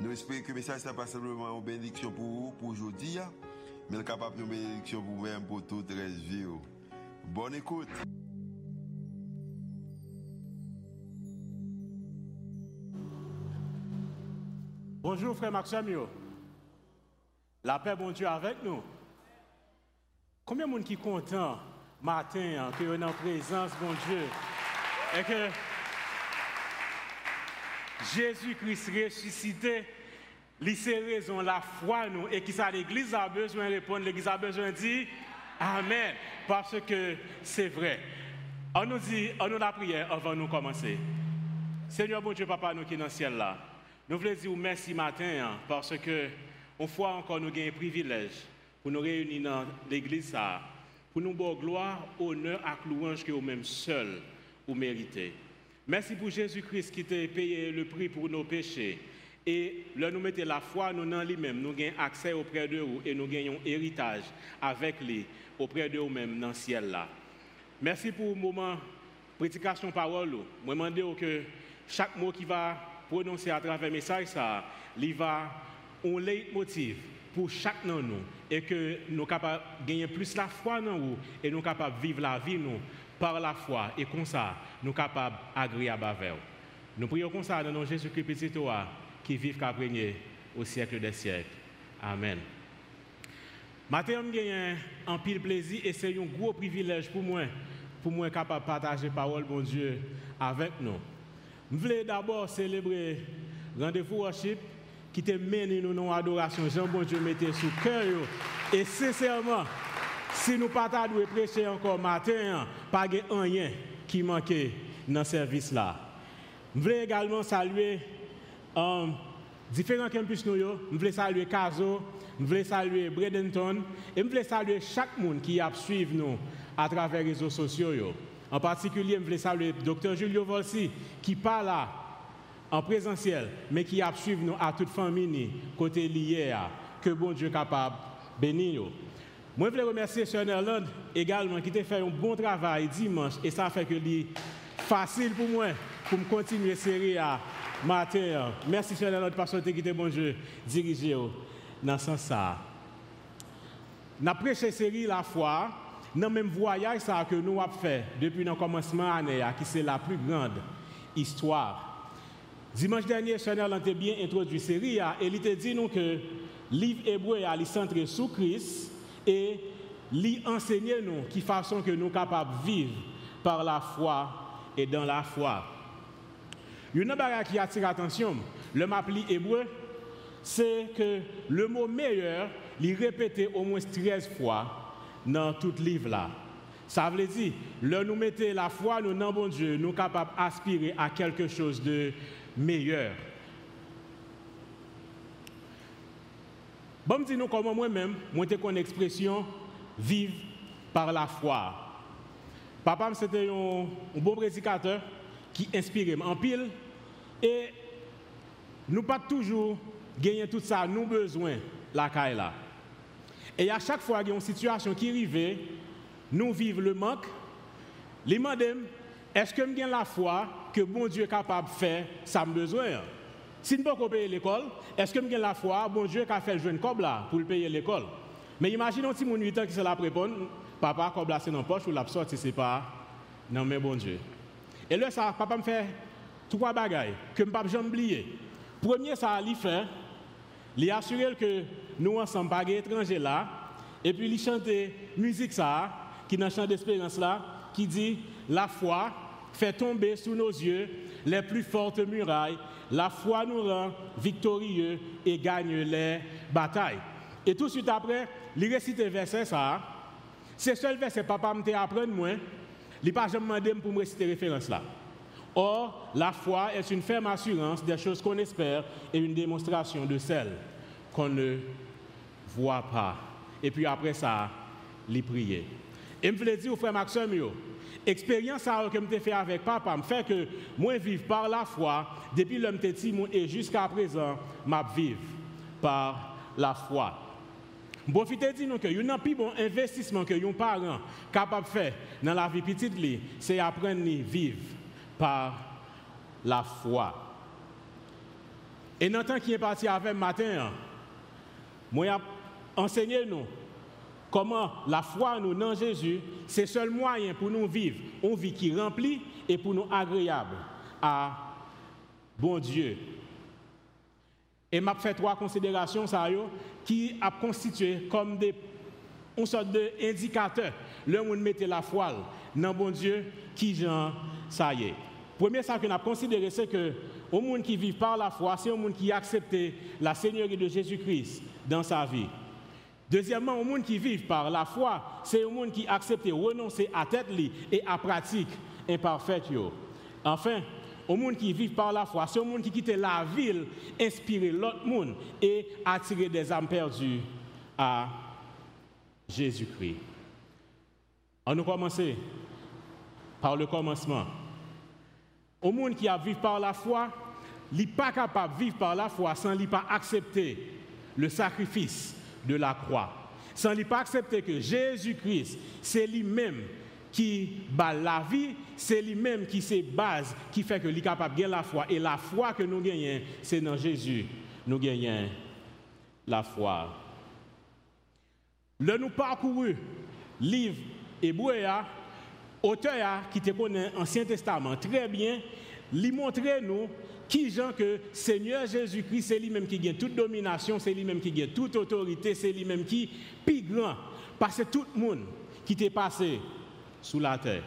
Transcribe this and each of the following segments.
Nous espérons que le message n'est pas simplement une bénédiction pour vous, pour aujourd'hui, mais capable de bénédiction pour vous-même, pour toute la vie. Bonne écoute. Bonjour frère Maxime. La paix, bon Dieu, avec nous. Combien de monde qui est content matin que est en présence, bon Dieu, et que Jésus-Christ ressuscité, c'est raison la foi nous et qui ça l'église a besoin de répondre, l'église a besoin de dire Amen parce que c'est vrai. On nous dit, on nous la prière avant de commencer. Seigneur bon Dieu papa nous qui est dans le ciel là. Nous voulons dire merci matin hein, parce que une fois encore nous un privilège pour nous réunir dans l'église pour nous donner gloire, honneur et louange que vous-même seul vous méritez. Merci pour Jésus-Christ qui t'a payé le prix pour nos péchés. Et là, nous mettons la foi nous dans lui-même, nous avons accès auprès de vous et nous gagnons héritage avec lui auprès de vous-même dans le ciel là. Merci pour le moment prédication parole. Je demande que chaque mot qui va prononcer à travers le message, ça, il va un leitmotiv pour chaque de nous et que nous sommes capables de gagner plus la foi dans nous et nous sommes de vivre la vie nous par la foi et comme ça, nous sommes capables d'agréable avec vous. Nous prions comme ça dans nom Jésus-Christ toi qui vit qu'à au siècle des siècles. Amen. Maintenant, j'ai un pile plaisir et c'est un gros privilège pour moi, pour moi capable de partager la parole, bon Dieu, avec nous. Je voulais d'abord célébrer rendez-vous worship qui te mène nous dans l'adoration. Jean bon Dieu mettez sous cœur. Et sincèrement, si nous pas de prêcher encore matin, pas rien qui manquait dans ce service là. Je voulais également saluer um, différents campus je voulais saluer Caso, je voulais saluer Bradenton et je voulais saluer chaque monde qui a suivi nous à travers les réseaux sociaux. En particulier, je voulais saluer le docteur Julio Volsi qui parle là en présentiel, mais qui a suivi nous à toute famille côté lié que bon Dieu capable de bénir. Moi, je voulais remercier Sœur Nerland également qui a fait un bon travail dimanche et ça fait que c'est facile pour moi pour continuer la série à matin. Merci Sœur Nerland parce que qui bon Dieu dirigé dans ce sens-là. Nous avons prêché série la foi dans le même voyage ça que nous avons fait depuis le commencement de l'année, qui c'est la plus grande histoire Dimanche dernier, Chanel a bien introduit série et il a dit nous que le livre hébreu est centré sur Christ et il enseigne nous qui façon que nous sommes capables de vivre par la foi et dans la foi. Une chose qui attire l'attention, le mapli hébreu, c'est que le mot meilleur, il répété au moins 13 fois dans tout le livre là. Ça veut dire, là nous mettons la foi, nous dans bon Dieu, nous sommes capables d'aspirer à quelque chose de meilleur. Bon, dis-nous comment moi-même, moi, j'ai une expression vive par la foi. Papa, c'était un, bon prédicateur qui inspirait en pile et nous pas toujours gagner tout ça, nous besoin la caille là. Et à chaque fois qu'il y a une situation qui arrive, nous vivons le manque. Les est-ce que je la foi que bon Dieu est capable de faire ça me besoin? Si je ne peux pas payer l'école, est-ce que je la foi? Bon Dieu a fait le jeune comme là pour payer l'école? Mais imaginons si mon 8 ans qui se la prépare, papa comme là c'est dans la poche ou la sorte c'est pas non mais bon Dieu. Et là ça papa me fait trois bagailles que je ne peux pas oublier. Premier ça il fait il assurer que nous ensemble pas étrangers là et puis il chante musique ça qui dans chant d'espérance là qui dit la foi fait tomber sous nos yeux les plus fortes murailles. La foi nous rend victorieux et gagne les batailles. Et tout de suite après, il récite verset ça. C'est seul verset papa m'a appris moi. Il pas jamais demandé pour me réciter référence là. Or, la foi est une ferme assurance des choses qu'on espère et une démonstration de celles qu'on ne voit pas. Et puis après ça, les prier. Et je voulais dire au frère Maxime, expérience que je fait avec papa me fait que moi vivre par la foi depuis l'homme petit et jusqu'à présent, m'a vivre par la foi. Profitez de nous que un plus bon investissement que un parent capable de faire dans la vie petite c'est apprendre à vivre par la foi. Et dans le temps qui est parti avec matin, moi enseigné nous comment la foi nous dans Jésus, c'est le seul moyen pour nous vivre une vie qui remplit et pour nous agréable à bon Dieu. Et m'a fait trois considérations ça qui a constitué comme des une sorte d'indicateur le monde mettait la foi dans bon Dieu qui genre ça y est. Premier ça qu'on a considéré c'est que au monde qui vit par la foi, c'est un monde qui a accepté la Seigneurie de Jésus-Christ dans sa vie. Deuxièmement, au monde qui vit par la foi, c'est un monde qui a accepté renoncer à tête et à pratique imparfaite. Enfin, au monde qui vit par la foi, c'est un monde qui quitte la ville, inspirer l'autre monde et attirer des âmes perdues à Jésus-Christ. On nous commencer par le commencement. Au monde qui a vécu par la foi, il n'est pas capable de vivre par la foi sans accepter le sacrifice de la croix. Sans lui pas accepter que Jésus-Christ, c'est lui-même qui bat la vie, c'est lui-même qui c'est base qui fait que lui capable de la foi. Et la foi que nous gagnons, c'est dans Jésus. Nous gagnons la foi. Le nous parcouru livre hébreu, auteur qui te connaît l'Ancien Testament très bien, lui montrer nous qui gens que Seigneur Jésus-Christ, c'est lui-même qui gagne toute domination, c'est lui-même qui gagne toute autorité, c'est lui-même qui plus grand. Parce que tout le monde qui t'est passé sous la terre.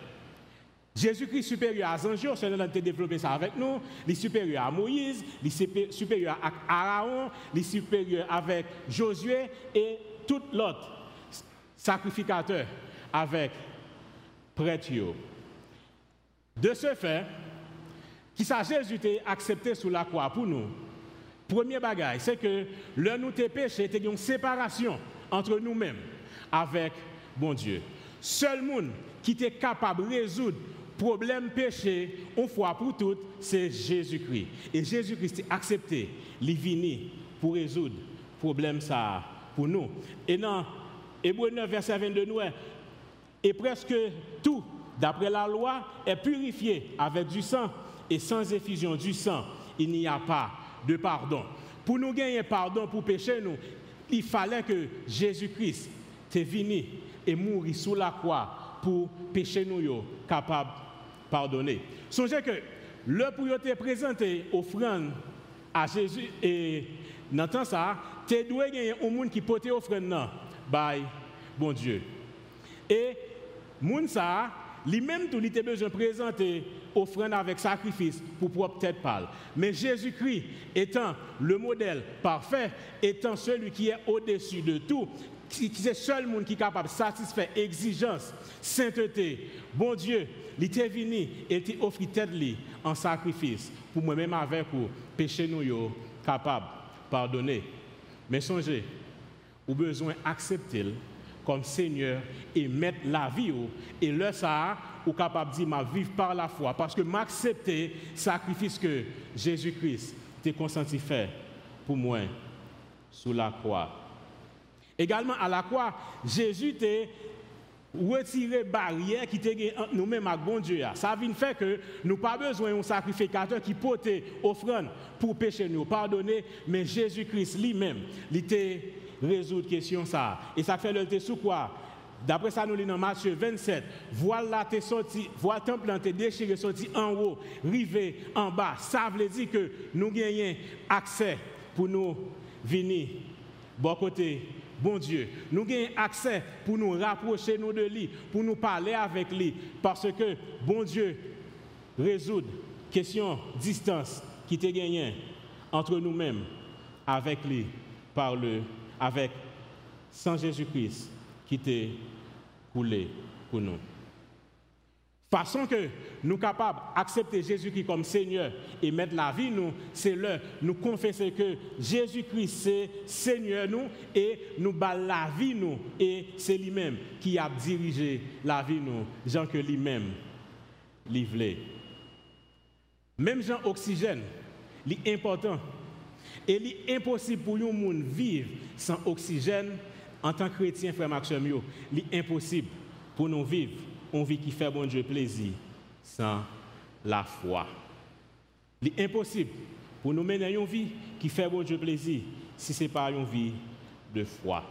Jésus-Christ supérieur à Zanjio, c'est nous développé ça avec nous. Il est supérieur à Moïse, il est supérieur à Aaron, il est supérieur avec Josué et tout l'autre sacrificateur avec prêtre. De ce fait, qui ça Jésus a accepté sous la croix pour nous. Premier bagage, c'est que le nous tes péché, c'était une séparation entre nous-mêmes avec bon Dieu. Seul monde qui était capable de résoudre problème péché une fois pour toutes, c'est Jésus-Christ. Et Jésus-Christ a accepté, il venu pour résoudre problème ça pour nous. Et dans Hébreu 9, verset 22, nous, et presque tout, d'après la loi, est purifié avec du sang et sans effusion du sang, il n'y a pas de pardon. Pour nous gagner pardon pour pécher nous, il fallait que Jésus-Christ soit venu et mourir sous la croix pour pécher nous capable de pardonner. Songez que le pour te présenté offrande à Jésus et dans ça, tu dois gagner un monde qui porte offrande non, by bon Dieu. Et monde ça, lui-même tout il besoin de présenter offrande avec sacrifice pour propre tête pâle. Mais Jésus-Christ étant le modèle parfait, étant celui qui est au-dessus de tout, qui est le seul monde qui est capable de satisfaire exigence, sainteté, bon Dieu, il était venu et il offert tête en sacrifice pour moi-même avec vous, péché nous capable pardonner. Mais songez, vous besoin d'accepter comme Seigneur et mettre la vie et le ça ou capable de dire ma vivre par la foi parce que m'accepter sacrifice que Jésus-Christ t'a consenti faire pour moi sous la croix. Également à la croix, Jésus t'a retiré barrière qui était entre nous-mêmes avec bon Dieu. Ça vient faire que nous pas besoin d'un sacrificateur qui porte offrande pour pécher nous, pardonner, mais Jésus-Christ lui-même, il était résoudre question ça. Et ça fait le sous quoi? D'après ça, nous lisons dans Matthieu 27, voilà tes sorti, voilà temple t'es déchiré, sorti en haut, rivé en bas. Ça veut dire que nous gagnons accès pour nous venir, bon côté, bon Dieu. Nous gagnons accès pour nous rapprocher nous de lui, pour nous parler avec lui, parce que bon Dieu résout question distance qui te gagné entre nous-mêmes avec lui par le avec sans Jésus-Christ qui t'est coulé pour nous. Façon que nous capables d'accepter Jésus-Christ comme Seigneur et mettre la vie nous, c'est là nous confesser que Jésus-Christ c'est Seigneur nous et nous bat la vie nous et c'est lui-même qui a dirigé la vie nous, Jean que lui-même livré. Même Jean oxygène, c'est important il est impossible pour nous monde vivre sans oxygène en tant que chrétien frère Maxime, il est impossible pour nous vivre une vie qui fait bon Dieu plaisir sans la foi. Il est impossible pour nous mener une vie qui fait bon Dieu plaisir si ce n'est pas une vie de foi.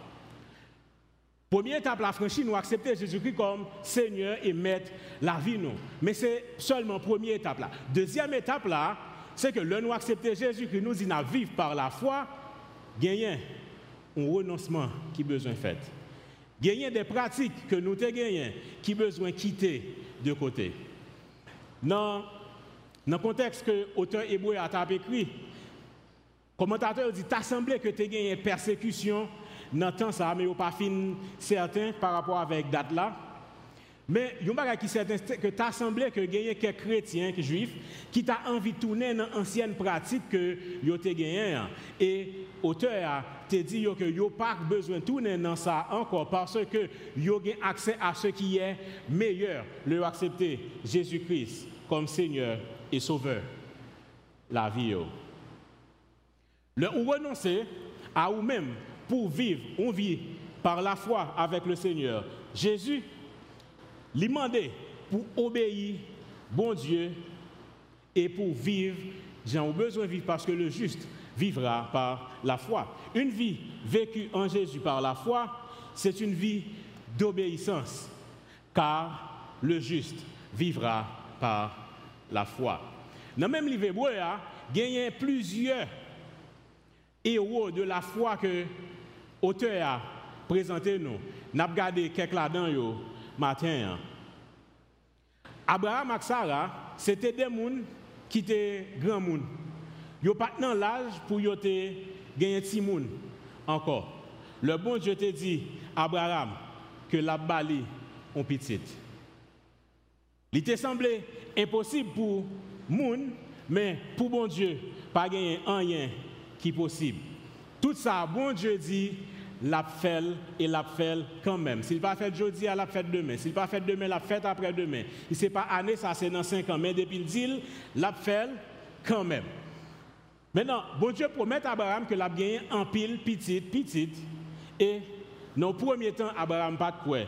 Première étape, la franchise, nous accepter Jésus-Christ comme Seigneur et Maître la vie, nous. Mais c'est seulement première étape là. Deuxième étape là, c'est que le nous accepter Jésus-Christ, nous dit vivre par la foi, gagner un renoncement qui besoin fait. Gagner des pratiques que nous avons gagnées qui besoin quitter de côté. Dans, le contexte que l'auteur hébreu a écrit, le commentateur dit T'as semblé que tu as gagné persécution dans le ça, mais pas fin certain par rapport avec date là. Mais il y a qui certain que tu as semblé que gagné quelques chrétiens, juifs, qui t'a envie de tourner dans l'ancienne pratique que tu as gagné. Et l'auteur a dit que yo pas besoin de tourner dans ça encore parce que yo a accès à ce qui est meilleur, le accepter Jésus-Christ comme Seigneur et Sauveur. La vie. Le ou renoncer à vous-même pour vivre une vie par la foi avec le Seigneur. Jésus lui pour obéir, bon Dieu, et pour vivre, j'ai besoin de vivre parce que le juste vivra par la foi. Une vie vécue en Jésus par la foi, c'est une vie d'obéissance, car le juste vivra par la foi. Dans même livre il y a plusieurs héros de la foi que l'auteur a présenté nous. Matin. Hein. Abraham et Sarah, c'était des gens qui étaient grands. Ils n'ont pas l'âge pour gagner des petits gens encore. Le bon Dieu te dit, Abraham, que la bali est petite. Il te semblé impossible pour gens, mais pour bon Dieu, pas gagner rien qui est possible. Tout ça, bon Dieu dit, l'a fait et l'a fait quand même. S'il pas fait aujourd'hui, il l'a fait demain. S'il pas fait demain, l'a fait après-demain. Il c'est pas année, ça c'est dans 5 ans. Mais depuis le deal, l'a fait quand même. Maintenant, bon Dieu promet à Abraham que l'a gagné en pile, petite, petite. Et dans le premier temps, Abraham pas de quoi.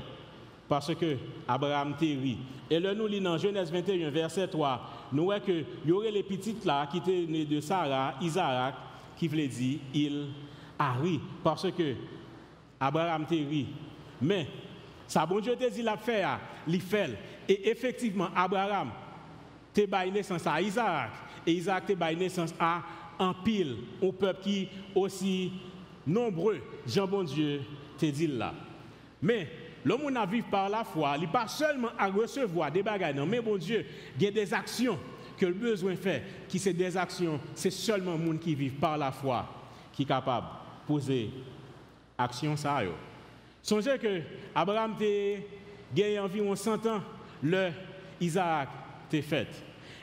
Parce que Abraham ri. Et là, nous lisons dans Genèse 21, verset 3, nous voyons qu'il y aurait les petites là qui étaient nées de Sarah, Isaac, qui voulait dire il a ri. Parce que Abraham te ri. Mais, ça bon Dieu te dit la faire, il fait. Et effectivement, Abraham te baille naissance à Isaac. Et Isaac te baille naissance à un pile, un peuple qui aussi nombreux, Jean bon Dieu te dit là. Mais, l'homme a vécu par la foi, il pas seulement à recevoir des bagages, non, mais bon Dieu, il y a des actions que le besoin fait, qui c'est des actions, c'est seulement le monde qui vit par la foi qui est capable de poser action ça. Songez que Abraham a gagné environ 100 ans le Isaac t'est fait.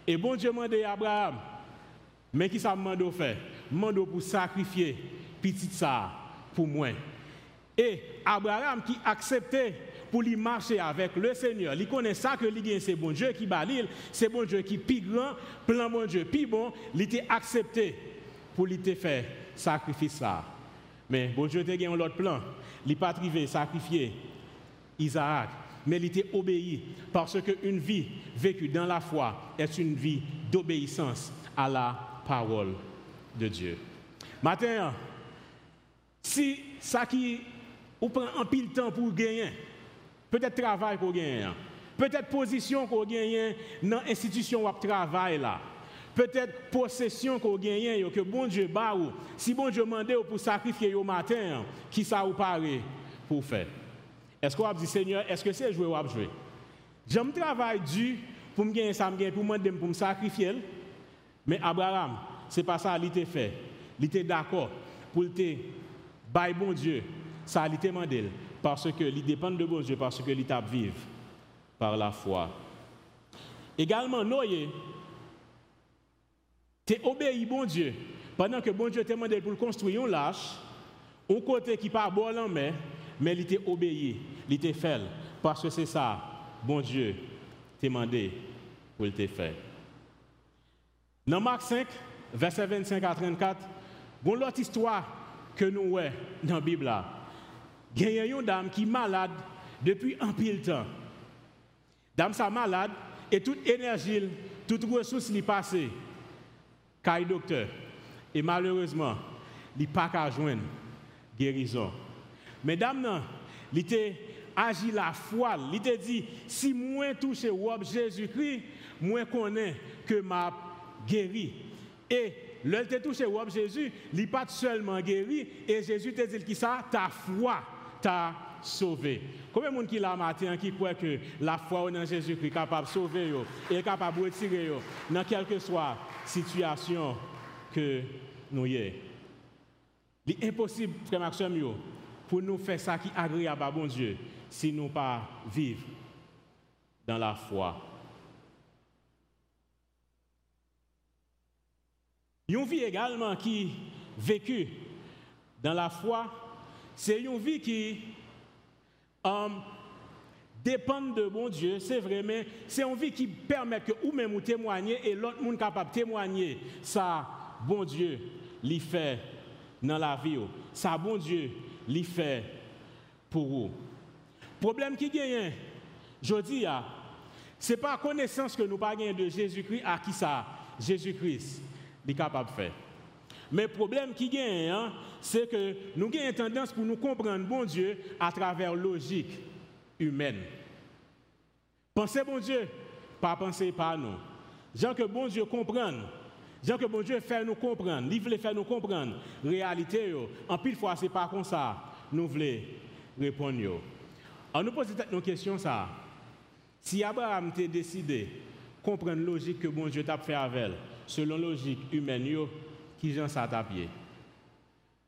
Et bon Dieu m'a dit Abraham, mais qui ça m'a fait M'a pour sacrifier petit ça pour moi. Et Abraham qui acceptait pour lui marcher avec le Seigneur, il connaît ça que lui c'est bon Dieu qui balil, c'est bon Dieu qui plus grand, plan bon Dieu plus bon, il était accepté pour lui faire sacrifice ça. Mais bon Dieu a un autre plan. Il n'a pas privé, sacrifier Isaac, mais il était obéi parce qu'une vie vécue dans la foi est une vie d'obéissance à la parole de Dieu. Maintenant, si ça qui ou prend un pile temps pour gagner, peut-être travail pour gagner, peut-être position pour gagner dans l'institution où travail là peut-être possession qu'on gagne, que bon Dieu bat si bon Dieu demande pour sacrifier au matin, qui ça vous paraît pour faire? Est-ce qu'on va dire, Seigneur, est-ce que c'est jouer ou jouer? J'aime travail dur pour me gagner ça, pour me pour me sacrifier. Mais Abraham, ce n'est pas ça qu'il fait. Il était d'accord pour te bailler bon Dieu. Ça, il demandé parce que il dépend de bon Dieu, parce que il vivre par la foi Également, Noé, t'es obéi bon Dieu. Pendant que bon Dieu t'a demandé pour construire un lâche, un côté qui pas bon en main, mais il était obéi, il était fait. Parce que c'est ça, bon Dieu t'a demandé pour le faire. Dans Marc 5, verset 25 à 34, bon l'autre histoire que nous voyons dans la Bible Il y a dame qui est malade depuis un pile temps. Dame sa malade et toute énergie, toute ressource est passée. Car docteur. Et malheureusement, il n'a pas qu'à joindre guérison. Mais dame, il était agi la foi. Il te dit, si moi touche Jésus-Christ, moi connais que m'a guéri. Et L'œil te touché au Jésus, il pas seulement guéri, et Jésus te dit qui ça, ta foi t'a sauvé. Combien de monde qui l'a matin qui croit que la foi en Jésus-Christ est capable de sauver et capable de retirer dans quelle que soit situation que nous Il est impossible, frère Maxime, pour nous faire ça qui est agréable à bon Dieu si nous pas vivre dans la foi. Une vie également qui vécue dans la foi, c'est une vie qui um, dépend de bon Dieu, c'est vrai, mais c'est une vie qui permet que vous même vous témoigner et l'autre monde capable de témoigner ça, bon Dieu, l'y fait dans la vie. Ça, bon Dieu, l'y fait pour vous. Problème qui gagne, je dis, ce n'est pas connaissance que nous pas de Jésus-Christ à qui ça, Jésus-Christ est capable de faire. Mais le problème qui gagne, hein, c'est que nous avons une tendance pour nous comprendre bon Dieu à travers logique humaine. Pensez bon Dieu, pas penser par nous. Jean que bon Dieu comprenne. Jean que bon Dieu fait nous comprendre. Il veut faire nous comprendre. Réalité, en pile fois, ce n'est pas comme ça. Nous voulons répondre. On nous pose une question ça. Si Abraham t'a décidé comprendre logique que bon Dieu t'a fait avec selon logique humaine, qui j'en ça.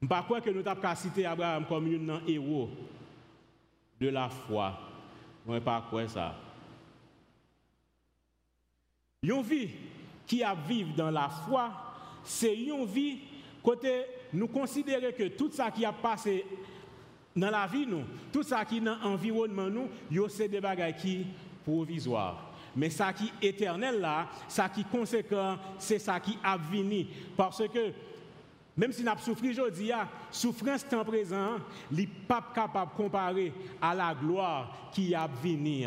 Je ne pas que nous avons cité Abraham comme un héros de la foi. Je ne pas quoi ça. Une vie qui a vivre dans la foi, c'est une vie côté nous considérer que tout ça qui a passé dans la vie tout ça qui est dans l'environnement nous, c'est des bagages qui provisoires. Mais ça qui est éternel là, ça qui est conséquent, c'est ça qui a venu. Parce que même si nous avons souffert aujourd'hui, souffrance temps présent, n'est pas capable de comparer à la gloire qui a venu.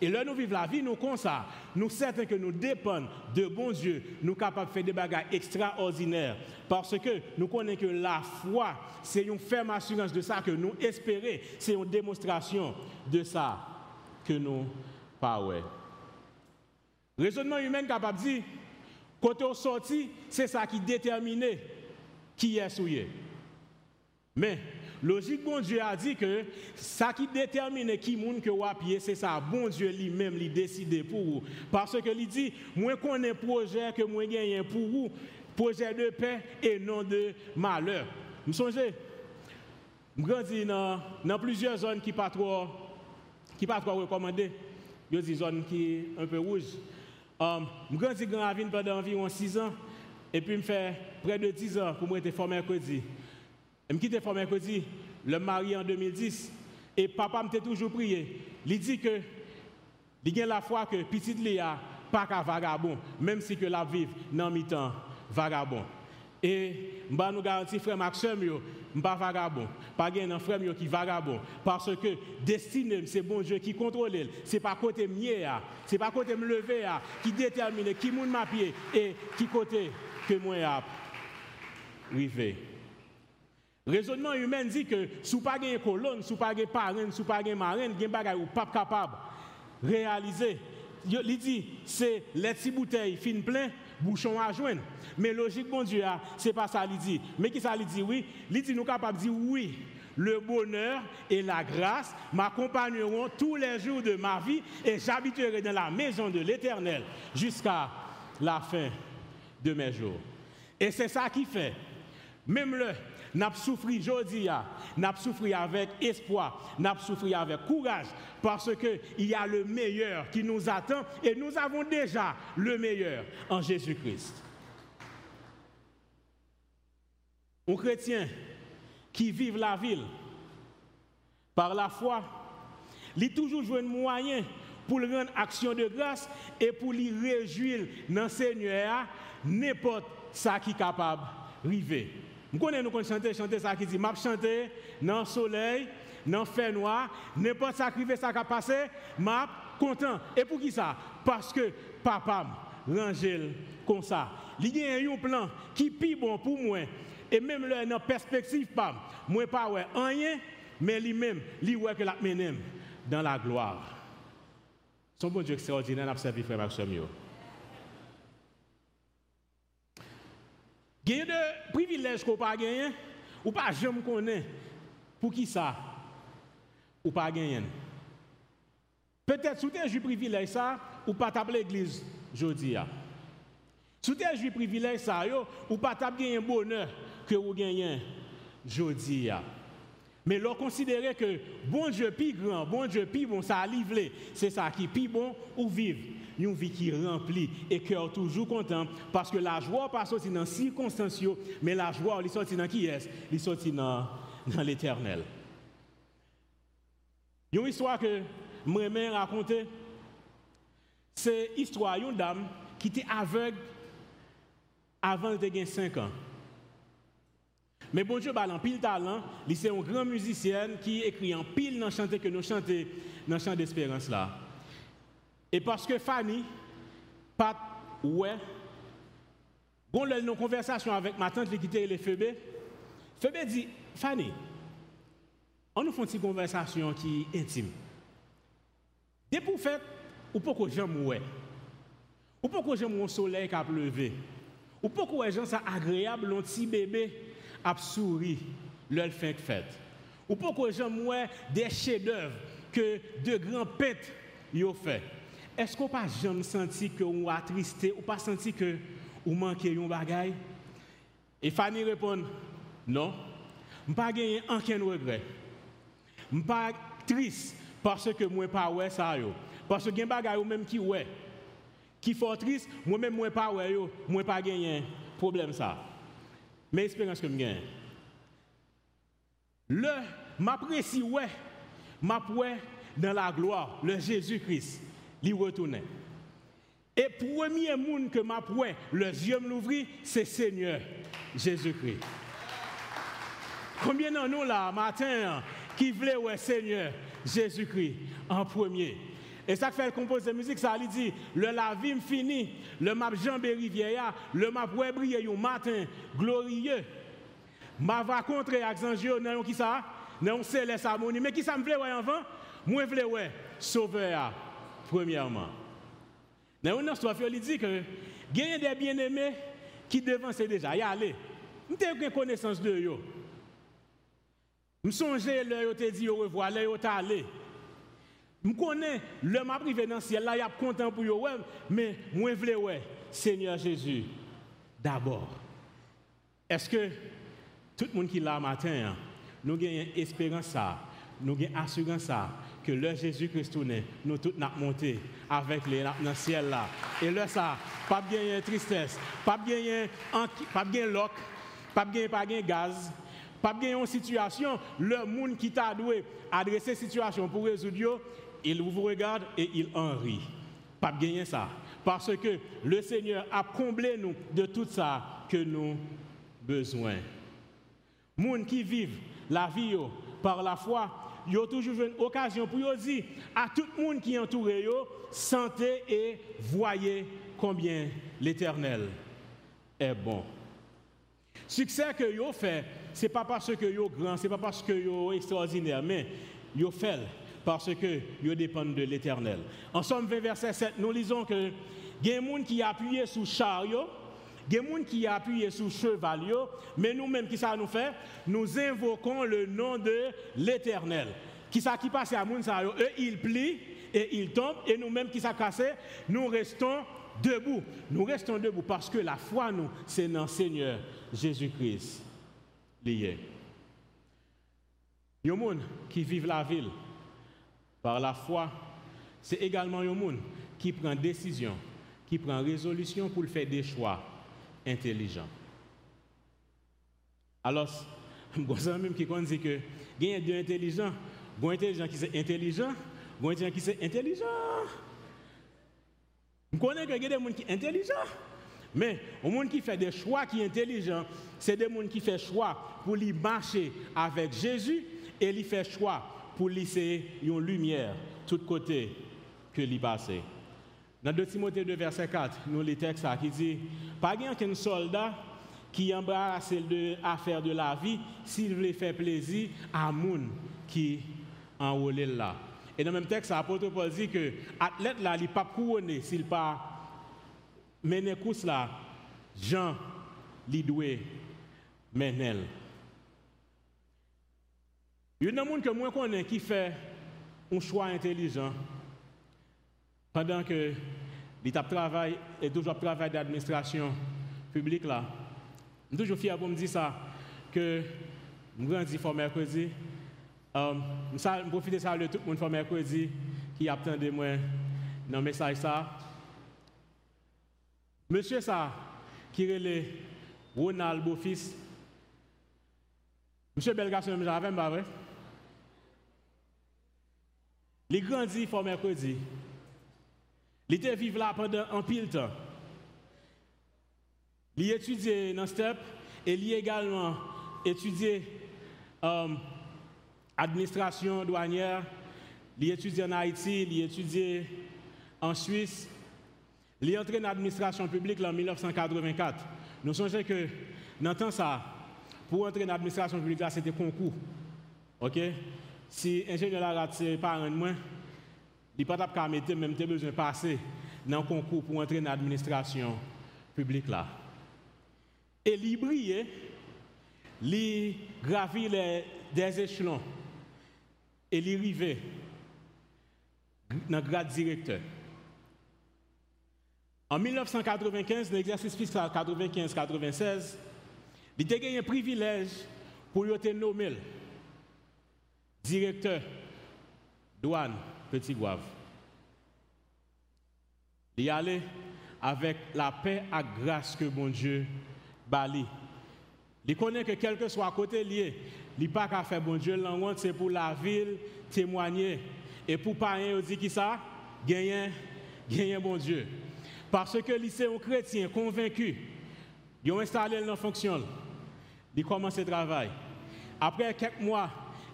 Et là, nous vivons la vie, nous comme ça. Nous certains que nous dépendons de bon Dieu, nous sommes capables de faire des bagages extraordinaires. Parce que nous connaissons que la foi, c'est une ferme assurance de ça que nous espérons. C'est une démonstration de ça que nous pas. Raisonnement humain capable de dire, quand on sorti, c'est ça qui détermine qui est souillé. Mais, logique, bon Dieu a dit que ça qui détermine qui monde que pied, c'est ça, bon Dieu lui-même, lui décide pour vous. Parce que il dit, moi connais projet que moi gagne pour vous, projet de paix et non de malheur. Vous songez? Je grandis dans, dans plusieurs zones qui ne pas trop, qui recommandées. Des zones qui sont un peu rouges. Um, je grandis dans la ville pendant environ 6 ans. Et puis, je fais près de 10 ans pour moi formé mercredi. Je me quitte formé mercredi, le mari en 2010. Et papa m'a toujours prié. Il dit que il a la foi que petit Léa pas qu'à vagabond, même si que la vive dans mi-temps vagabond. Et je nous garantis, frère Maxime, je ne pas vagabond. Pas un frère qui est vagabond. Parce que destiné, c'est bon Dieu qui contrôle. Ce n'est pas côté mieux, ce n'est pas côté me lever qui détermine qui monte ma pied et qui côté que moi arrivé. Raisonnement humain dit que si vous pas une colonne, si vous pas parrain, si vous pas marraine, vous n'êtes pas capable de réaliser. Il dit, c'est les petites bouteilles fin plein, bouchon à joindre. Mais logique, bon Dieu, ah, c'est pas ça qu'il dit. Mais qui ça lui dit? Oui Il dit nous capables de dire oui. Le bonheur et la grâce m'accompagneront tous les jours de ma vie et j'habiterai dans la maison de l'Éternel jusqu'à la fin de mes jours. Et c'est ça qui fait. Même le, n'a souffert aujourd'hui, n'a souffert avec espoir, n'a souffert avec courage, parce qu'il y a le meilleur qui nous attend et nous avons déjà le meilleur en Jésus-Christ. Un chrétien qui vit la ville par la foi, il toujours joué un moyen pour le rendre action de grâce et pour lui réjouir dans le Seigneur n'importe ça qui est capable d'arriver. Nous connaissons nous chanter, chanter ça qui dit, m'a chanter dans le soleil, dans le fait noir, n'importe ça qui ça qui a passé, m'a content. Et pour qui ça Parce que papa rangel comme ça. Il y a un plan qui est bon pour moi. Et même là, dans perspective, pas, moi pas ouais, rien, mais lui-même, lui ouais que la dans la gloire. Son bon Dieu extraordinaire, n'a servi frère Maxime. Il y a des privilèges qu'on pas gagner, ou pas jamais connaître. Pour qui ça Ou pas gagner. Peut-être sous tes privilèges ça, ou pas taper l'église aujourd'hui. Sous tes privilèges ça, ou pas taper un bonheur que vous gagnez aujourd'hui. Mais leur considérer que bon Dieu plus grand, bon Dieu plus bon, ça a livré, c'est ça qui est plus bon ou vivre une vie qui remplit et cœur toujours content parce que la joie pas sortir dans circonstances mais la joie elle sortit dans qui est dans, l'éternel. Une histoire que moi-même raconter c'est l'histoire d'une dame qui était aveugle avant de gagner 5 ans. Mais bon Dieu, pile talent, c'est un grand musicien qui écrit en pile dans chanter que nous chantons dans le chant d'espérance là. Et parce que Fanny, pas ouais, bon, là, une conversation avec ma tante qui était les Fébé, Fébé dit, Fanny, on nous fait une conversation qui est intime. Dès pour faire, ou pourquoi j'aime ouais, ou pourquoi j'aime un soleil qui a pleuvé, ou pourquoi j'aime ça agréable, un petit bébé a souri leur fin fête. Ou pourquoi j'aime des chefs-d'œuvre que de grands peintres ont fait. Est-ce qu'on pas jamais senti que on attristé ou pas senti que ou manqué un bagaille? Et Fanny répond non. Je pas gagné aucun regret. Je pas triste parce que moi pas ouais ça yo. Parce que gen bagaille même qui ouais qui fort triste, moi même moi pas ouais yo, moi pas gagné problème ça. Mais expérience que je gagne. Le m'apprécie ouais, m'apprécie dans la gloire, le Jésus-Christ lui retourner. Et premier monde que m'a point, les yeux l'ouvrir, c'est Seigneur Jésus-Christ. Combien d'entre nous là, matin, qui voulait ouais Seigneur Jésus-Christ en premier? Et ça fait le compose de musique, ça lui dit, le la vie fini, le map Jean Rivière, le map ouais briller un matin glorieux. M'a va contre Axangio, non qui ça? Non céleste harmonie, mais qui ça me plaît ouais avant? Moi je ouais sauveur premièrement. Dans une histoire, il dit que il y a des bien-aimés qui devancent déjà. Y aller. Je n'ai connaissance de eux. Je songe yo te dit au revoir, là, yo allé. Je connais le m'a privé dans le ciel, là, y a content pour eux, mais moi, je veux, ouais, Seigneur Jésus, d'abord. Est-ce que tout le monde qui est là matin, hein, nous avons espérance nous avons assurance que le Jésus-Christ tourne, nous tous n'a monté avec les dans le ciel là. Et là ça, pas bien tristesse, pas bien pas bien loc, pas bien pas bien gaz, pas bien une situation, le monde qui t'a doué adresser situation pour résoudre, il vous regarde et il en rit. Pas bien ça parce que le Seigneur a comblé nous de tout ça que nous besoin. Monde qui vivent la vie par la foi il y a toujours une occasion pour dire à tout le monde qui entoure yo, sentez et voyez combien l'Éternel est bon. Succès que yo fait, c'est pas parce que yo grand, c'est pas parce que yo extraordinaire, mais yo fait parce que yo dépend de l'Éternel. En Somme 20 verset 7, nous lisons que il y a des gens qui appuyé sur chariot des gens qui appuyent sur cheval, mais nous-mêmes, qui ça nous fait? Nous invoquons le nom de l'Éternel. Qui ça qui passe à moun eux ils plient et ils tombent et nous-mêmes qui ça cassé, nous restons debout. Nous restons debout parce que la foi nous c'est dans le Seigneur Jésus-Christ. lié. Les gens qui vivent la ville par la foi, c'est également les gens qui prennent décision, qui prennent résolution pour faire des choix intelligents. Alors, je même qui dit que il y a deux intelligents, un intelligent qui est intelligent, un intelligent qui est intelligent. Je connais que y des gens qui sont intelligents. Mais au monde qui fait des choix qui sont intelligents, c'est des gens qui font choix pour lui marcher avec Jésus et lui fait choix pour laisser une lumière tout côté que lui passe. Dans 2 Timothée 2, verset 4, nous les textes qui dit Pas qu'un soldat qui embrasse de affaire de la vie s'il veut faire plaisir à moun qui en là. Et dans le même texte, l'apôtre Paul dit que l'athlète là, il n'est pas couronné s'il pas mené course là, Jean, il doit mener. Il y a des gens que moi connais qui fait un choix intelligent pendant que l'état travail et toujours travail d'administration publique là. Je suis toujours fier pour me dire ça que je grandis pour mercredi Um, je profite de ça le tout le monde mercredi qui attendait moi dans le message ça. Monsieur ça, qui est Ronald Beaufils. Monsieur Belgarçon, j'avais pas vrai. Il grandit pour mercredi. Il était vivre là pendant un pile temps. Il étudié dans STEP et il également étudié um, administration douanière, il étudie en Haïti, il étudie en Suisse, il est entré dans l'administration publique en 1984. Nous songeons que dans temps ça, pour entrer dans l'administration publique, c'était concours. OK? Si l'ingénieur a raté par un moins, il n'a pas de mettre même besoin de passer dans le concours pour entrer dans l'administration publique là. Et il brille, il gravit des échelons et l'arrivée dans le grade directeur. En 1995, l'exercice fiscal 95-96, il a eu un privilège pour être nommé directeur douane Petit Guave. Il allé avec la paix la grâce que mon Dieu bali. Il connaît que quel que soit à côté lié, il pas qu'à faire bon Dieu c'est pour la ville témoigner. Et pour pas rien dit qui ça? Gagner gagner bon Dieu. Parce que lycée un chrétien convaincu. Ils ont installé dans fonction il commence le travail. Après quelques mois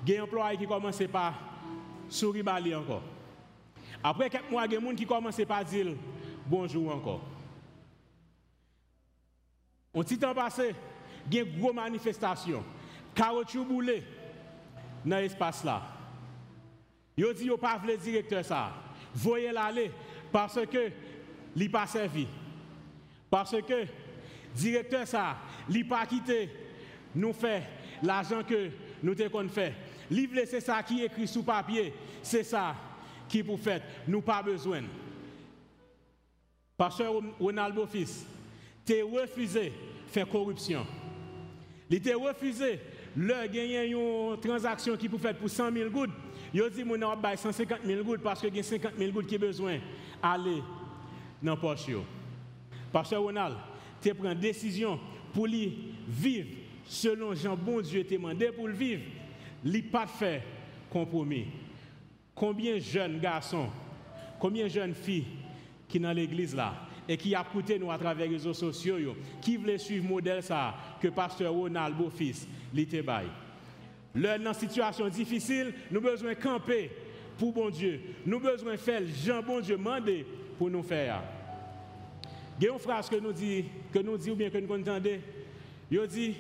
il y a un employé qui commence par sourire encore après quelques mois il y a des gens qui commencent par dire bonjour encore au petit temps passé il y a une grosse manifestation caoutchouc boulé dans l'espace là. Yo dit yo pas le directeur ça. Voyez l'aller parce que li pas servi. Parce que directeur ça, li pas quitté nous fait l'argent que nous te qu'on fait. Livre c'est ça qui écrit sous papier, c'est ça qui pour fait, nous pas besoin. Pasteur Ronaldo fils, t'es refusé faire corruption. Il t'a refusé le gagné une transaction qui peut faire pour 100 000 gouttes, il dit mon a 150 000 gouttes parce que y a 50 000 gouttes qui besoin aller dans poche. Pasteur Ronald, tu prends décision pour lui vivre selon Jean bon Dieu t'a demandé pour le vivre. Fait compromis. Combien de jeunes garçons, combien de jeunes filles qui dans l'église là et qui a nous à travers les réseaux sociaux, qui voulait suivre le modèle ça que pasteur Ronald Beaufils l'été bail. Dans une situation difficile, nous besoin camper pour bon Dieu. Nous besoin faire Jean bon Dieu mandé pour nous faire. Il y a une phrase que nous dit, que nous dit ou bien que nous entendons. Il dit,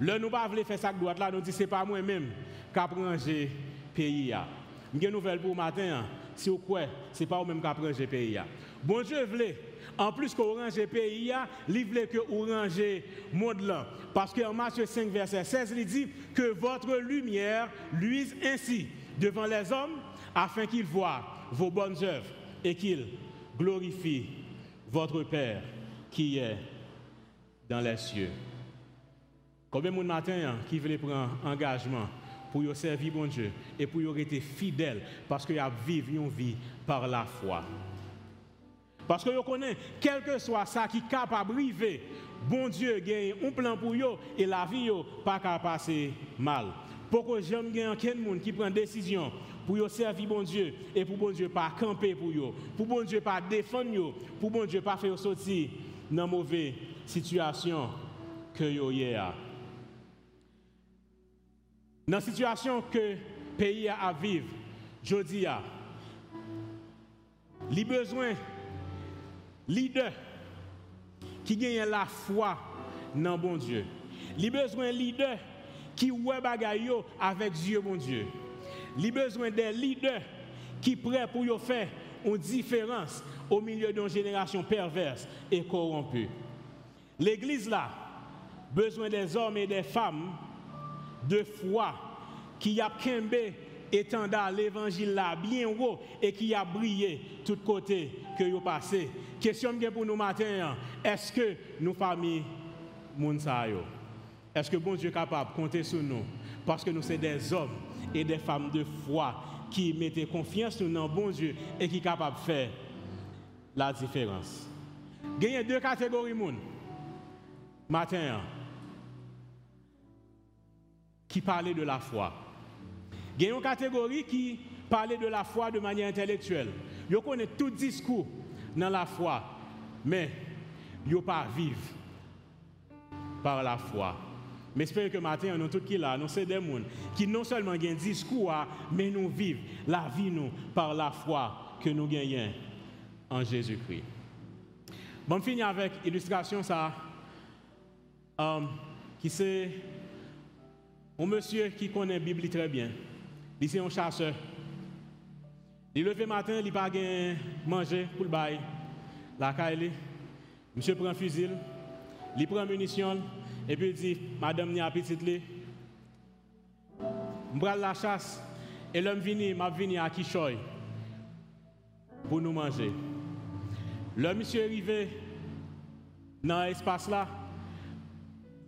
le nous pas faire ça droite là, nous dit c'est pas moi-même qui le pays. J'ai une nouvelle pour matin. Si vous croyez, ce n'est pas vous-même qui le pays. Bon Dieu voulait en plus que orange pays, il voulait que orange monde là. Parce qu'en Matthieu 5, verset 16, il dit que votre lumière luise ainsi devant les hommes afin qu'ils voient vos bonnes œuvres et qu'ils glorifient votre Père qui est dans les cieux. Combien de matin qui veut prendre engagement pour servir bon Dieu et pour rester fidèle parce qu'il a vécu une vie par la foi. Parce que vous connaissez, quel que soit ça qui est capable de bon Dieu gagne un plan pour eux et la vie n'est pas passer mal. Pourquoi j'aime bien quelqu'un qui prend décision pour servir bon Dieu et pour bon Dieu pas camper pour eux, pour bon Dieu pas défendre pour bon Dieu pas faire sortir dans mauvaise situation que vous avez. Dans la situation que le pays a à vivre, je dis, il besoin de leaders qui gagnent la foi dans bon Dieu. Il a besoin de leaders qui voient bagaille avec Dieu, bon Dieu. Il a besoin des leaders qui prêts pour faire une différence au milieu d'une génération perverse et corrompue. L'Église là, besoin des hommes et des femmes de foi qui a kembe étendard l'évangile là bien haut et qui a brillé tout côté que vous passé. Question pour nous matin, est-ce que nous famille Mounsayo, est-ce que bon Dieu est capable de compter sur nous? Parce que nous sommes des hommes et des femmes de foi qui mettent confiance dans bon Dieu et qui sont capables de faire la différence. Il y deux catégories de matin. Qui parlait de la foi. Il y a une catégorie qui parlait de la foi de manière intellectuelle. Ils connaissent tout discours dans la foi, mais ils ne pas vivre par la foi. Mais j'espère que matin, nous tous qui là, nous sommes des gens qui non seulement ont un discours, mais nous vivons la vie nous par la foi que nous gagnons en Jésus-Christ. Bon, finir avec illustration ça, euh, qui c'est un monsieur qui connaît la Bible très bien. Il est un chasseur. Il levé matin, il n'a pas manger pour le bail. La caille, monsieur prend un fusil, il prend munition, et puis il dit, Madame, ni petite Je prends la chasse, et l'homme vient, m'a venu à Kishoy pour nous manger. Le monsieur est arrivé dans l'espace là,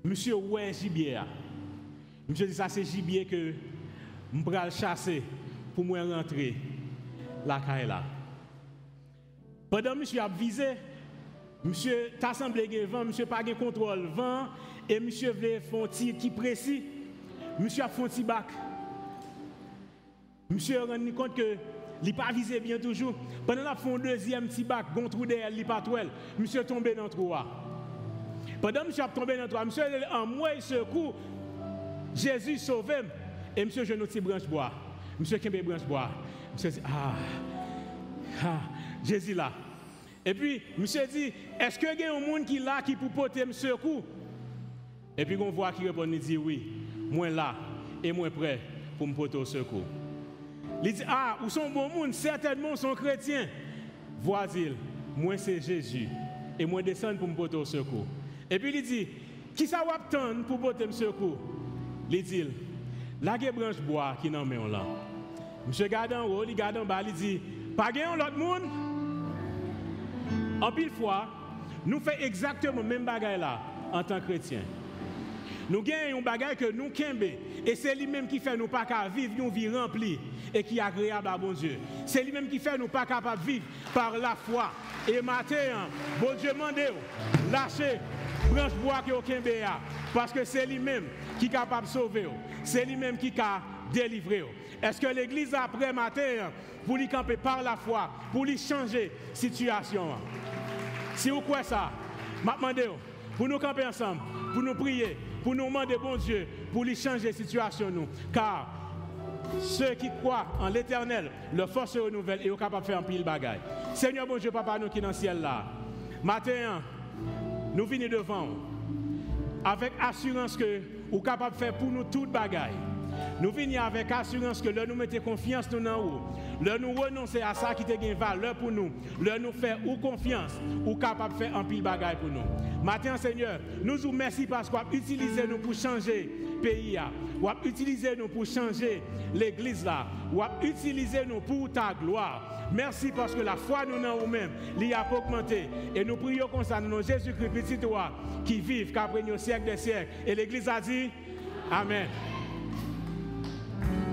monsieur ouais gibier. Je dis ça c'est gibier que je vais chasser pour moi rentrer la caille là. Pendant que monsieur a visé, monsieur t'a semblé vent, monsieur pas de contrôle vent et monsieur voulait faire un tir qui précis. Monsieur a fait un petit bac. Monsieur a rendu compte que il pas visé bien toujours. Pendant qu'il a fait un deuxième petit bac, bon trou derrière, il pas Monsieur tombé dans le trou. Pendant que monsieur a tombé dans le monsieur en moi il Jésus sauve. Et monsieur, je notre branche bois. Monsieur, Kembe branche bois. Monsieur dit, ah, ah, Jésus là. Et puis, monsieur dit, est-ce qu'il y a un monde qui là qui peut porter un secours? Et puis, on voit qui répond, il dit, oui, moi là, et moi prêt pour me porter au secours. Il dit, ah, où sont bon monde? Certainement, sont chrétiens. Voici, moi c'est Jésus. Et moi descends pour me porter au secours. Et puis, il dit, qui ça va attendre pour porter au secours? Il dit, la branche bois qui n'en met là. Monsieur garde en haut, il garde en il dit, pas gagnons l'autre monde. En pile fois, nous faisons exactement même bagage là en tant que chrétiens. Nous gagnons un bagage que nous kembe et c'est lui-même qui fait nous pas vivre une vie remplie et qui est agréable à bon Dieu. C'est lui-même qui fait nous pas capable vivre par la foi. Et matin, bon Dieu mande lâchez branche bois que au kembe parce que c'est lui-même qui est capable de sauver. C'est lui-même qui a délivré. Est-ce que l'Église après matin pour lui camper par la foi, pour lui changer la situation? Si vous croyez ça, je pour nous camper ensemble, pour nous prier, pour nous demander bon Dieu, pour lui changer la situation. Car ceux qui croient en l'éternel, leur force se renouvelle et sont capables de faire un pile bagaille. Seigneur bon Dieu, papa, nous qui dans le ciel là, matin, nous venons devant avec assurance que ou capable de faire pour nous toute bagaille. Nous venons avec assurance que là nous mettons confiance nous Le nous renoncer à ça qui te gagne valeur pour nous. Le nous faire ou confiance ou capable de faire un pile bagaille pour nous. Matin, Seigneur, nous vous remercions parce qu'on utilisé nous pour changer le pays. Ou utiliser nous pour changer l'église là. Ou utiliser nous pour ta gloire. Merci parce que la foi nous dans nous-mêmes, l'y a augmenté. Et nous prions comme ça, nous Jésus-Christ, petit toi, qui vivent, qu'après nos siècles des siècles. Et l'église a dit, Amen. Mm-hmm.